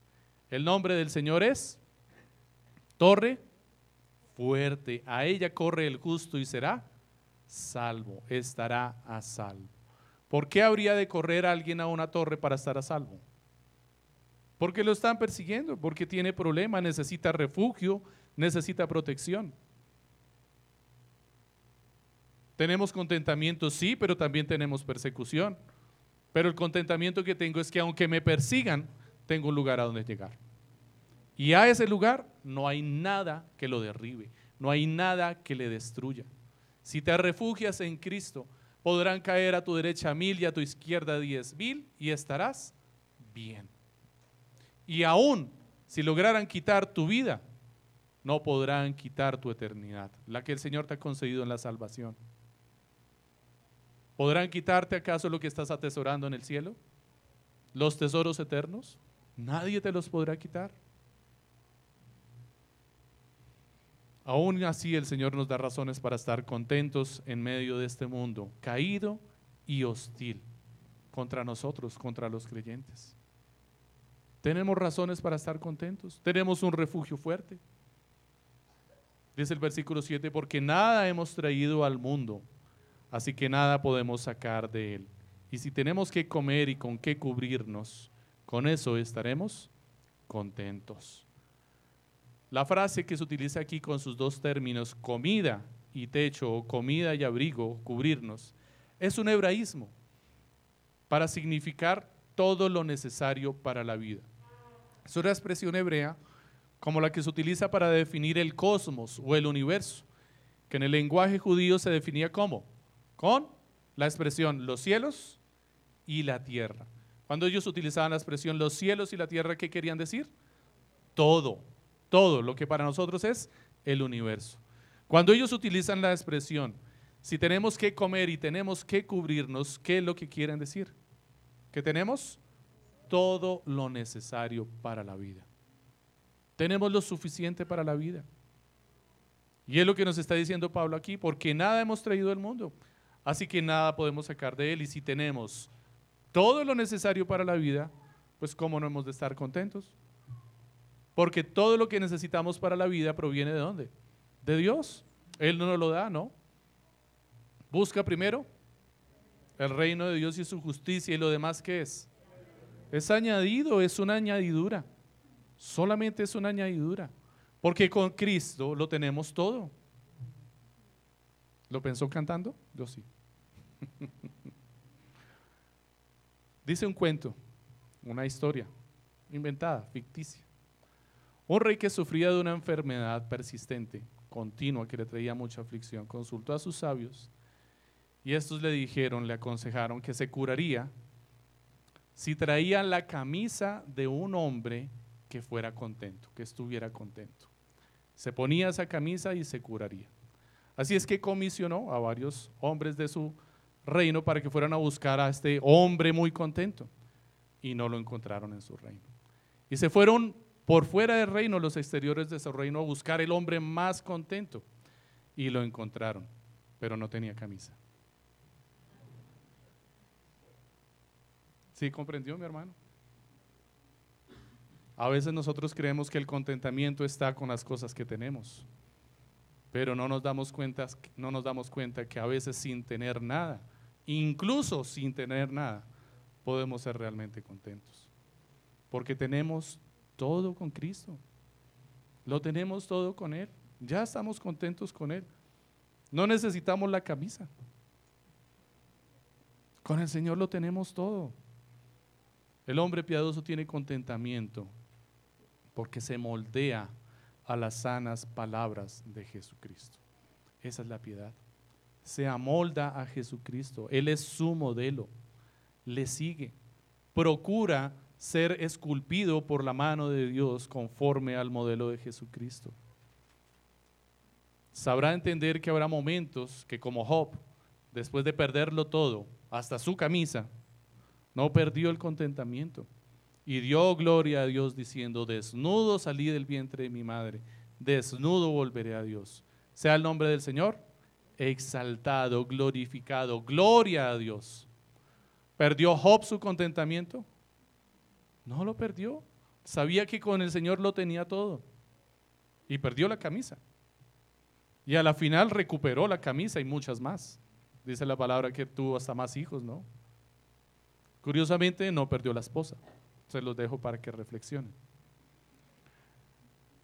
El nombre del Señor es torre fuerte. A ella corre el justo y será salvo, estará a salvo. ¿Por qué habría de correr alguien a una torre para estar a salvo? Porque lo están persiguiendo, porque tiene problemas, necesita refugio, necesita protección. Tenemos contentamiento, sí, pero también tenemos persecución. Pero el contentamiento que tengo es que aunque me persigan, tengo un lugar a donde llegar. Y a ese lugar no hay nada que lo derribe, no hay nada que le destruya. Si te refugias en Cristo, podrán caer a tu derecha mil y a tu izquierda diez mil y estarás bien. Y aún si lograran quitar tu vida, no podrán quitar tu eternidad, la que el Señor te ha concedido en la salvación. ¿Podrán quitarte acaso lo que estás atesorando en el cielo? ¿Los tesoros eternos? Nadie te los podrá quitar. Aún así el Señor nos da razones para estar contentos en medio de este mundo caído y hostil contra nosotros, contra los creyentes. Tenemos razones para estar contentos. Tenemos un refugio fuerte. Dice el versículo 7, porque nada hemos traído al mundo, así que nada podemos sacar de él. Y si tenemos que comer y con qué cubrirnos, con eso estaremos contentos. La frase que se utiliza aquí con sus dos términos, comida y techo, o comida y abrigo, cubrirnos, es un hebraísmo para significar todo lo necesario para la vida. Es una expresión hebrea como la que se utiliza para definir el cosmos o el universo, que en el lenguaje judío se definía como, con la expresión los cielos y la tierra. Cuando ellos utilizaban la expresión los cielos y la tierra, ¿qué querían decir? Todo, todo, lo que para nosotros es el universo. Cuando ellos utilizan la expresión, si tenemos que comer y tenemos que cubrirnos, ¿qué es lo que quieren decir? Que tenemos todo lo necesario para la vida. Tenemos lo suficiente para la vida. Y es lo que nos está diciendo Pablo aquí, porque nada hemos traído del mundo, así que nada podemos sacar de él. Y si tenemos todo lo necesario para la vida, pues cómo no hemos de estar contentos. Porque todo lo que necesitamos para la vida proviene de dónde? De Dios. Él no nos lo da, ¿no? Busca primero el reino de Dios y su justicia y lo demás que es. Es añadido, es una añadidura. Solamente es una añadidura. Porque con Cristo lo tenemos todo. ¿Lo pensó cantando? Yo sí. Dice un cuento, una historia inventada, ficticia. Un rey que sufría de una enfermedad persistente, continua, que le traía mucha aflicción, consultó a sus sabios y estos le dijeron, le aconsejaron que se curaría si traía la camisa de un hombre que fuera contento, que estuviera contento. Se ponía esa camisa y se curaría. Así es que comisionó a varios hombres de su reino para que fueran a buscar a este hombre muy contento y no lo encontraron en su reino. Y se fueron por fuera del reino, los exteriores de su reino, a buscar el hombre más contento y lo encontraron, pero no tenía camisa. ¿Sí comprendió mi hermano? A veces nosotros creemos que el contentamiento está con las cosas que tenemos, pero no nos damos cuenta, no nos damos cuenta que a veces sin tener nada, incluso sin tener nada, podemos ser realmente contentos. Porque tenemos todo con Cristo. Lo tenemos todo con Él. Ya estamos contentos con Él. No necesitamos la camisa. Con el Señor lo tenemos todo. El hombre piadoso tiene contentamiento porque se moldea a las sanas palabras de Jesucristo. Esa es la piedad. Se amolda a Jesucristo. Él es su modelo. Le sigue. Procura ser esculpido por la mano de Dios conforme al modelo de Jesucristo. Sabrá entender que habrá momentos que como Job, después de perderlo todo, hasta su camisa, no perdió el contentamiento y dio gloria a Dios diciendo, desnudo salí del vientre de mi madre, desnudo volveré a Dios. Sea el nombre del Señor exaltado, glorificado, gloria a Dios. ¿Perdió Job su contentamiento? No lo perdió. Sabía que con el Señor lo tenía todo. Y perdió la camisa. Y a la final recuperó la camisa y muchas más. Dice la palabra que tuvo hasta más hijos, ¿no? Curiosamente no perdió la esposa. Se los dejo para que reflexionen.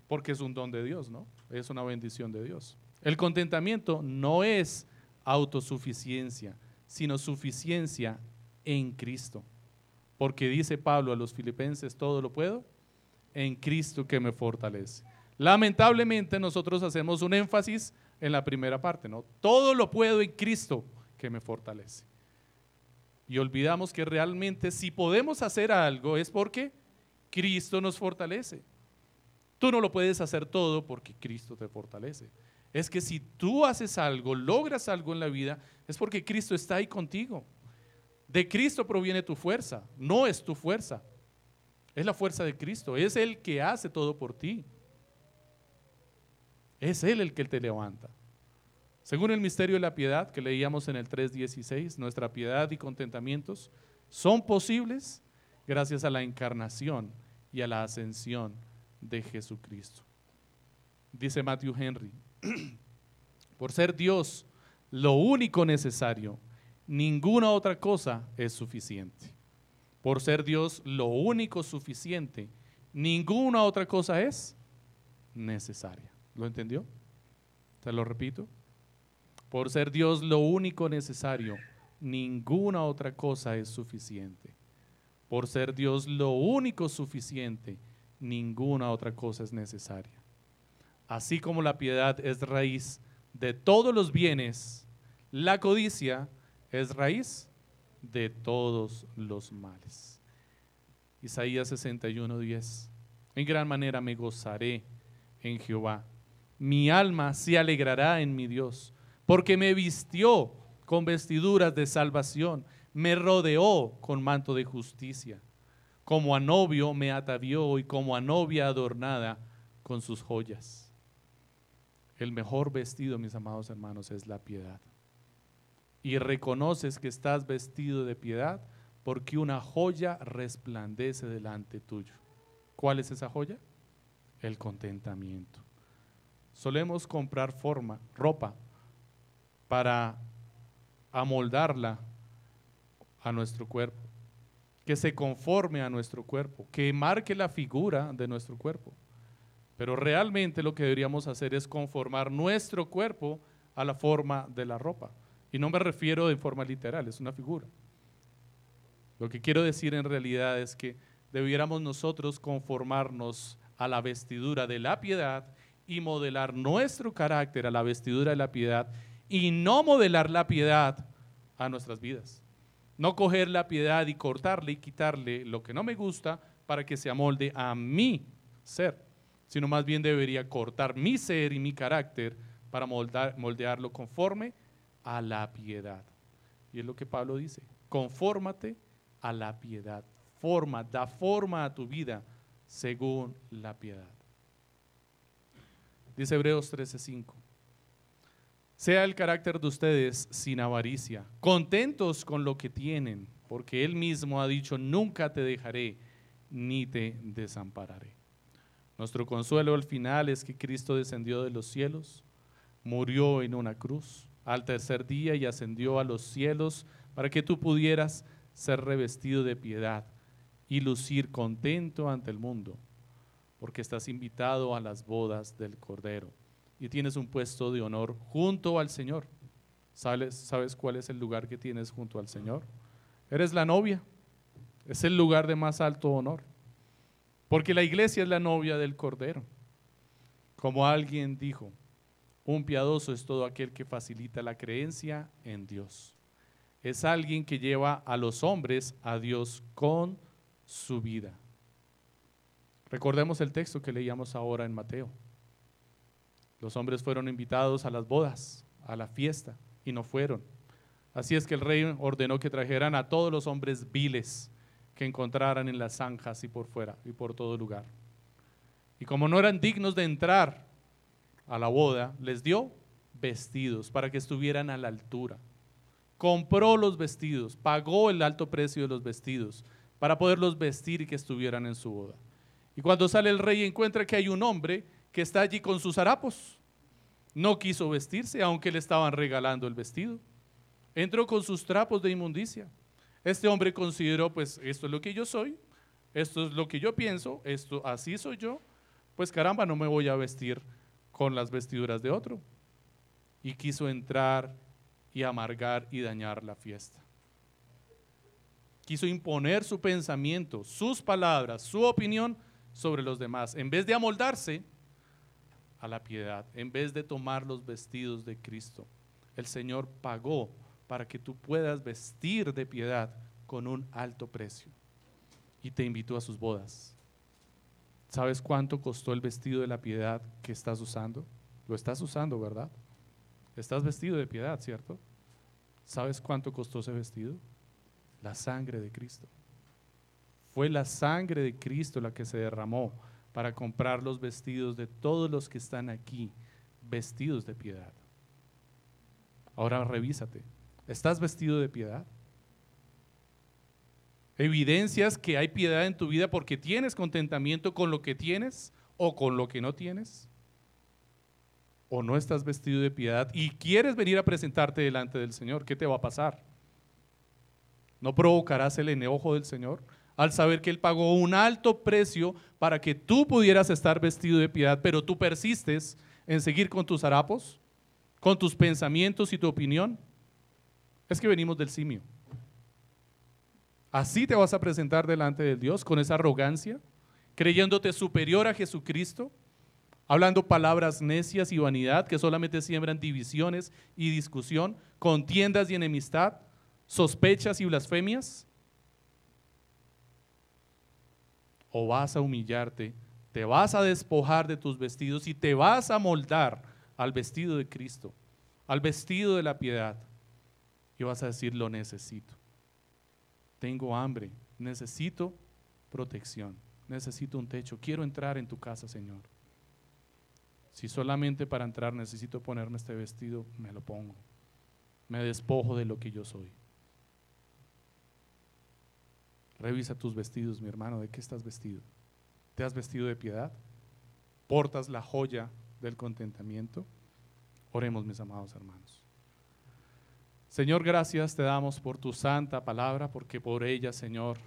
Porque es un don de Dios, ¿no? Es una bendición de Dios. El contentamiento no es autosuficiencia, sino suficiencia en Cristo. Porque dice Pablo a los filipenses, todo lo puedo en Cristo que me fortalece. Lamentablemente nosotros hacemos un énfasis en la primera parte, ¿no? Todo lo puedo en Cristo que me fortalece. Y olvidamos que realmente si podemos hacer algo es porque Cristo nos fortalece. Tú no lo puedes hacer todo porque Cristo te fortalece. Es que si tú haces algo, logras algo en la vida, es porque Cristo está ahí contigo. De Cristo proviene tu fuerza, no es tu fuerza. Es la fuerza de Cristo, es el que hace todo por ti. Es Él el que te levanta. Según el misterio de la piedad que leíamos en el 3.16, nuestra piedad y contentamientos son posibles gracias a la encarnación y a la ascensión de Jesucristo. Dice Matthew Henry, por ser Dios lo único necesario, ninguna otra cosa es suficiente. Por ser Dios lo único suficiente, ninguna otra cosa es necesaria. ¿Lo entendió? Te lo repito. Por ser Dios lo único necesario, ninguna otra cosa es suficiente. Por ser Dios lo único suficiente, ninguna otra cosa es necesaria. Así como la piedad es raíz de todos los bienes, la codicia es raíz de todos los males. Isaías 61, 10. En gran manera me gozaré en Jehová. Mi alma se alegrará en mi Dios porque me vistió con vestiduras de salvación, me rodeó con manto de justicia. Como a novio me atavió y como a novia adornada con sus joyas. El mejor vestido, mis amados hermanos, es la piedad. Y reconoces que estás vestido de piedad porque una joya resplandece delante tuyo. ¿Cuál es esa joya? El contentamiento. Solemos comprar forma, ropa, para amoldarla a nuestro cuerpo, que se conforme a nuestro cuerpo, que marque la figura de nuestro cuerpo. Pero realmente lo que deberíamos hacer es conformar nuestro cuerpo a la forma de la ropa. Y no me refiero de forma literal, es una figura. Lo que quiero decir en realidad es que debiéramos nosotros conformarnos a la vestidura de la piedad y modelar nuestro carácter a la vestidura de la piedad y no modelar la piedad a nuestras vidas. No coger la piedad y cortarle y quitarle lo que no me gusta para que se amolde a mi ser, sino más bien debería cortar mi ser y mi carácter para moldearlo conforme a la piedad. Y es lo que Pablo dice, confórmate a la piedad, forma, da forma a tu vida según la piedad. Dice Hebreos 13:5 sea el carácter de ustedes sin avaricia, contentos con lo que tienen, porque Él mismo ha dicho, nunca te dejaré ni te desampararé. Nuestro consuelo al final es que Cristo descendió de los cielos, murió en una cruz al tercer día y ascendió a los cielos para que tú pudieras ser revestido de piedad y lucir contento ante el mundo, porque estás invitado a las bodas del Cordero y tienes un puesto de honor junto al Señor. ¿Sabes, ¿Sabes cuál es el lugar que tienes junto al Señor? Eres la novia. Es el lugar de más alto honor. Porque la iglesia es la novia del Cordero. Como alguien dijo, un piadoso es todo aquel que facilita la creencia en Dios. Es alguien que lleva a los hombres a Dios con su vida. Recordemos el texto que leíamos ahora en Mateo. Los hombres fueron invitados a las bodas, a la fiesta, y no fueron. Así es que el rey ordenó que trajeran a todos los hombres viles que encontraran en las zanjas y por fuera y por todo lugar. Y como no eran dignos de entrar a la boda, les dio vestidos para que estuvieran a la altura. Compró los vestidos, pagó el alto precio de los vestidos para poderlos vestir y que estuvieran en su boda. Y cuando sale el rey encuentra que hay un hombre que está allí con sus harapos. No quiso vestirse, aunque le estaban regalando el vestido. Entró con sus trapos de inmundicia. Este hombre consideró, pues esto es lo que yo soy, esto es lo que yo pienso, esto así soy yo, pues caramba, no me voy a vestir con las vestiduras de otro. Y quiso entrar y amargar y dañar la fiesta. Quiso imponer su pensamiento, sus palabras, su opinión sobre los demás. En vez de amoldarse, a la piedad, en vez de tomar los vestidos de Cristo. El Señor pagó para que tú puedas vestir de piedad con un alto precio. Y te invitó a sus bodas. ¿Sabes cuánto costó el vestido de la piedad que estás usando? Lo estás usando, ¿verdad? Estás vestido de piedad, ¿cierto? ¿Sabes cuánto costó ese vestido? La sangre de Cristo. Fue la sangre de Cristo la que se derramó para comprar los vestidos de todos los que están aquí, vestidos de piedad. Ahora revísate. ¿Estás vestido de piedad? ¿Evidencias que hay piedad en tu vida porque tienes contentamiento con lo que tienes o con lo que no tienes? ¿O no estás vestido de piedad y quieres venir a presentarte delante del Señor? ¿Qué te va a pasar? ¿No provocarás el enojo del Señor al saber que Él pagó un alto precio para que tú pudieras estar vestido de piedad, pero tú persistes en seguir con tus harapos, con tus pensamientos y tu opinión? Es que venimos del simio. Así te vas a presentar delante de Dios con esa arrogancia, creyéndote superior a Jesucristo, hablando palabras necias y vanidad que solamente siembran divisiones y discusión, contiendas y enemistad, sospechas y blasfemias. O vas a humillarte, te vas a despojar de tus vestidos y te vas a moldar al vestido de Cristo, al vestido de la piedad. Y vas a decir, lo necesito tengo hambre, necesito protección, necesito un techo, quiero entrar en tu casa, Señor. Si solamente para entrar necesito ponerme este vestido, me lo pongo. Me despojo de lo que yo soy. Revisa tus vestidos, mi hermano, ¿de qué estás vestido? ¿Te has vestido de piedad? ¿Portas la joya del contentamiento? Oremos, mis amados hermanos. Señor, gracias te damos por tu santa palabra, porque por ella, Señor,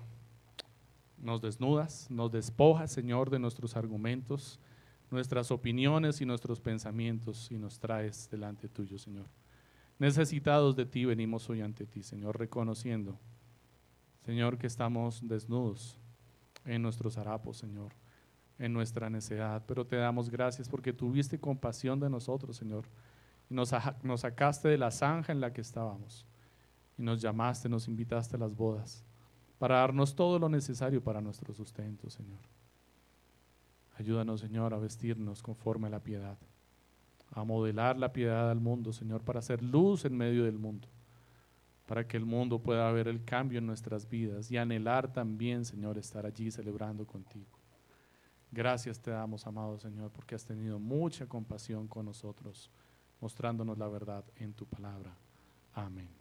nos desnudas, nos despojas, Señor, de nuestros argumentos, nuestras opiniones y nuestros pensamientos y nos traes delante tuyo, Señor. Necesitados de ti venimos hoy ante ti, Señor, reconociendo, Señor, que estamos desnudos en nuestros harapos, Señor, en nuestra necedad, pero te damos gracias porque tuviste compasión de nosotros, Señor. Nos, nos sacaste de la zanja en la que estábamos. Y nos llamaste, nos invitaste a las bodas para darnos todo lo necesario para nuestro sustento, Señor. Ayúdanos, Señor, a vestirnos conforme a la piedad, a modelar la piedad al mundo, Señor, para hacer luz en medio del mundo, para que el mundo pueda ver el cambio en nuestras vidas y anhelar también, Señor, estar allí celebrando contigo. Gracias te damos, amado Señor, porque has tenido mucha compasión con nosotros mostrándonos la verdad en tu palabra. Amén.